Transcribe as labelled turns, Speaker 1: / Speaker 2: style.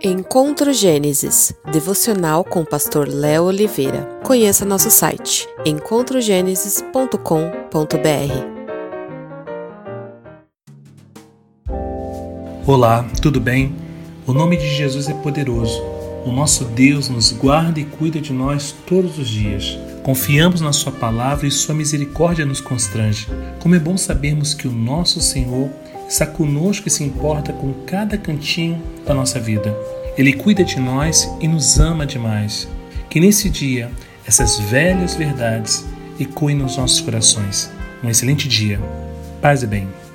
Speaker 1: Encontro Gênesis, devocional com o pastor Léo Oliveira. Conheça nosso site encontrogenesis.com.br.
Speaker 2: Olá, tudo bem? O nome de Jesus é poderoso. O nosso Deus nos guarda e cuida de nós todos os dias. Confiamos na Sua palavra e Sua misericórdia nos constrange. Como é bom sabermos que o nosso Senhor está conosco e se importa com cada cantinho da nossa vida. Ele cuida de nós e nos ama demais. Que nesse dia essas velhas verdades ecoem nos nossos corações. Um excelente dia. Paz e bem.